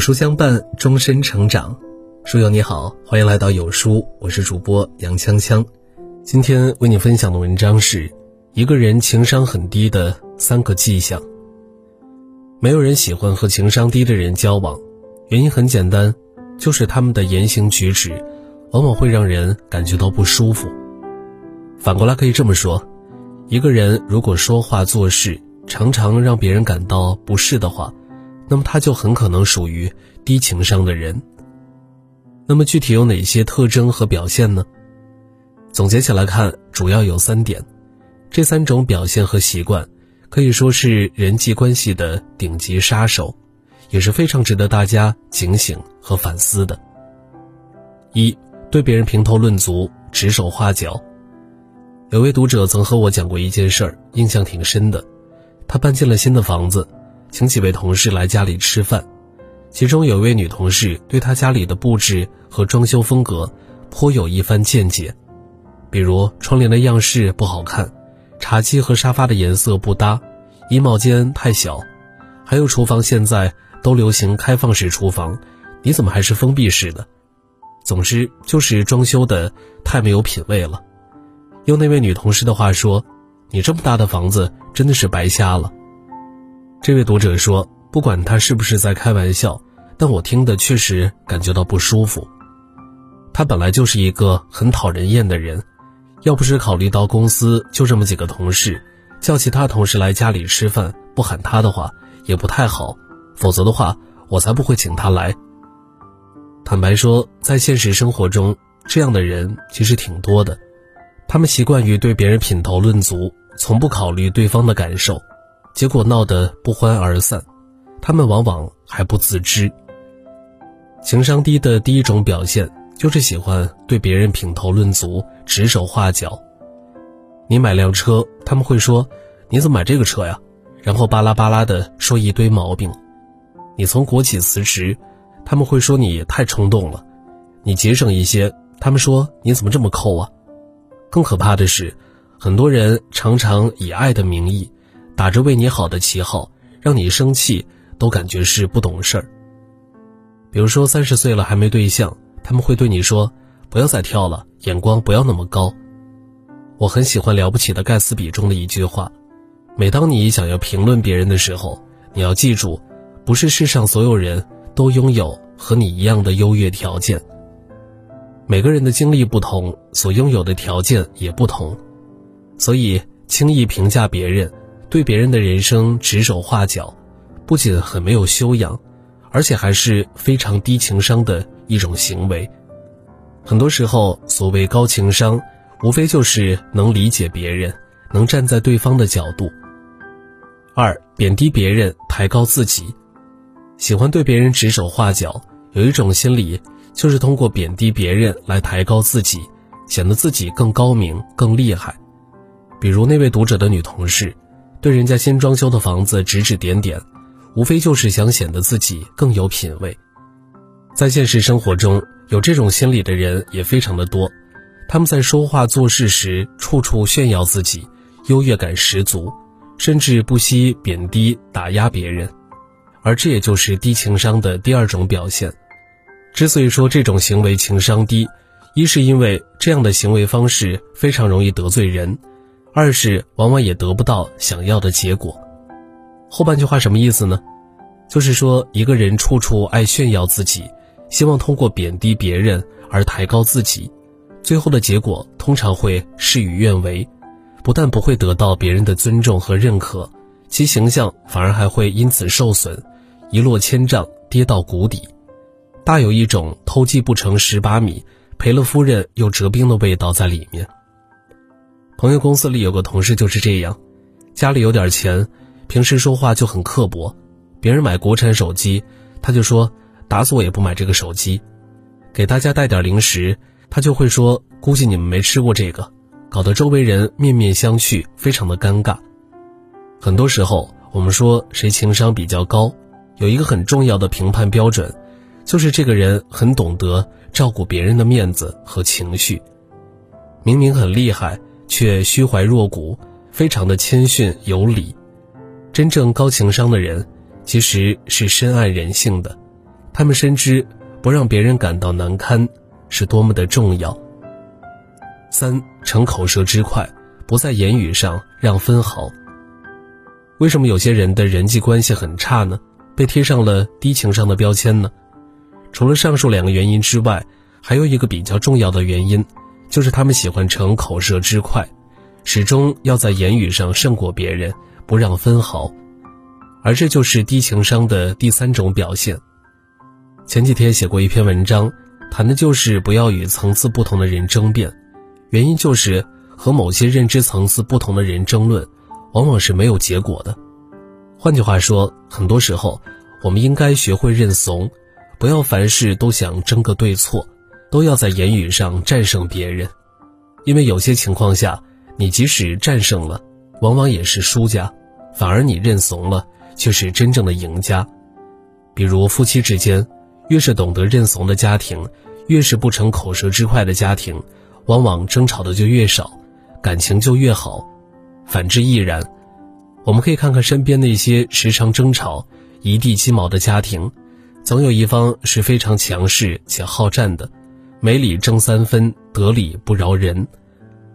书相伴，终身成长。书友你好，欢迎来到有书，我是主播杨锵锵。今天为你分享的文章是一个人情商很低的三个迹象。没有人喜欢和情商低的人交往，原因很简单，就是他们的言行举止往往会让人感觉到不舒服。反过来可以这么说，一个人如果说话做事常常让别人感到不适的话，那么他就很可能属于低情商的人。那么具体有哪些特征和表现呢？总结起来看，主要有三点。这三种表现和习惯，可以说是人际关系的顶级杀手，也是非常值得大家警醒和反思的。一，对别人评头论足、指手画脚。有位读者曾和我讲过一件事儿，印象挺深的。他搬进了新的房子。请几位同事来家里吃饭，其中有一位女同事对她家里的布置和装修风格颇有一番见解，比如窗帘的样式不好看，茶几和沙发的颜色不搭，衣帽间太小，还有厨房现在都流行开放式厨房，你怎么还是封闭式的？总之就是装修的太没有品位了。用那位女同事的话说：“你这么大的房子真的是白瞎了。”这位读者说：“不管他是不是在开玩笑，但我听的确实感觉到不舒服。他本来就是一个很讨人厌的人，要不是考虑到公司就这么几个同事，叫其他同事来家里吃饭不喊他的话也不太好。否则的话，我才不会请他来。坦白说，在现实生活中，这样的人其实挺多的。他们习惯于对别人品头论足，从不考虑对方的感受。”结果闹得不欢而散，他们往往还不自知。情商低的第一种表现就是喜欢对别人品头论足、指手画脚。你买辆车，他们会说：“你怎么买这个车呀？”然后巴拉巴拉的说一堆毛病。你从国企辞职，他们会说你太冲动了。你节省一些，他们说你怎么这么抠啊？更可怕的是，很多人常常以爱的名义。打着为你好的旗号，让你生气，都感觉是不懂事儿。比如说三十岁了还没对象，他们会对你说：“不要再跳了，眼光不要那么高。”我很喜欢《了不起的盖茨比》中的一句话：“每当你想要评论别人的时候，你要记住，不是世上所有人都拥有和你一样的优越条件。每个人的经历不同，所拥有的条件也不同，所以轻易评价别人。”对别人的人生指手画脚，不仅很没有修养，而且还是非常低情商的一种行为。很多时候，所谓高情商，无非就是能理解别人，能站在对方的角度。二，贬低别人，抬高自己，喜欢对别人指手画脚，有一种心理，就是通过贬低别人来抬高自己，显得自己更高明、更厉害。比如那位读者的女同事。对人家新装修的房子指指点点，无非就是想显得自己更有品位。在现实生活中，有这种心理的人也非常的多，他们在说话做事时处处炫耀自己，优越感十足，甚至不惜贬低打压别人，而这也就是低情商的第二种表现。之所以说这种行为情商低，一是因为这样的行为方式非常容易得罪人。二是往往也得不到想要的结果。后半句话什么意思呢？就是说一个人处处爱炫耀自己，希望通过贬低别人而抬高自己，最后的结果通常会事与愿违，不但不会得到别人的尊重和认可，其形象反而还会因此受损，一落千丈，跌到谷底，大有一种偷鸡不成蚀把米，赔了夫人又折兵的味道在里面。朋友公司里有个同事就是这样，家里有点钱，平时说话就很刻薄。别人买国产手机，他就说打死我也不买这个手机。给大家带点零食，他就会说估计你们没吃过这个，搞得周围人面面相觑，非常的尴尬。很多时候，我们说谁情商比较高，有一个很重要的评判标准，就是这个人很懂得照顾别人的面子和情绪，明明很厉害。却虚怀若谷，非常的谦逊有礼。真正高情商的人，其实是深谙人性的，他们深知不让别人感到难堪是多么的重要。三逞口舌之快，不在言语上让分毫。为什么有些人的人际关系很差呢？被贴上了低情商的标签呢？除了上述两个原因之外，还有一个比较重要的原因，就是他们喜欢逞口舌之快，始终要在言语上胜过别人，不让分毫。而这就是低情商的第三种表现。前几天写过一篇文章，谈的就是不要与层次不同的人争辩，原因就是和某些认知层次不同的人争论，往往是没有结果的。换句话说，很多时候，我们应该学会认怂，不要凡事都想争个对错，都要在言语上战胜别人，因为有些情况下，你即使战胜了，往往也是输家，反而你认怂了。却是真正的赢家。比如夫妻之间，越是懂得认怂的家庭，越是不逞口舌之快的家庭，往往争吵的就越少，感情就越好。反之亦然。我们可以看看身边那些时常争吵、一地鸡毛的家庭，总有一方是非常强势且好战的，没理争三分，得理不饶人。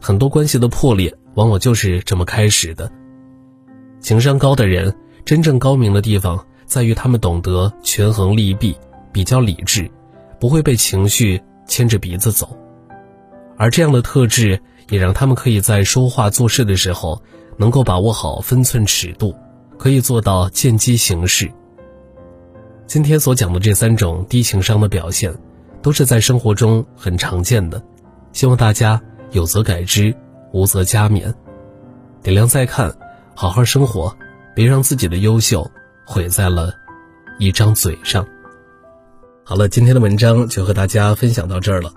很多关系的破裂，往往就是这么开始的。情商高的人。真正高明的地方在于他们懂得权衡利弊，比较理智，不会被情绪牵着鼻子走。而这样的特质也让他们可以在说话做事的时候能够把握好分寸尺度，可以做到见机行事。今天所讲的这三种低情商的表现，都是在生活中很常见的，希望大家有则改之，无则加勉。点亮再看，好好生活。别让自己的优秀毁在了一张嘴上。好了，今天的文章就和大家分享到这儿了。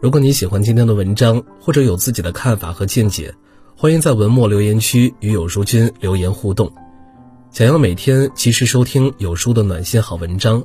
如果你喜欢今天的文章，或者有自己的看法和见解，欢迎在文末留言区与有书君留言互动。想要每天及时收听有书的暖心好文章，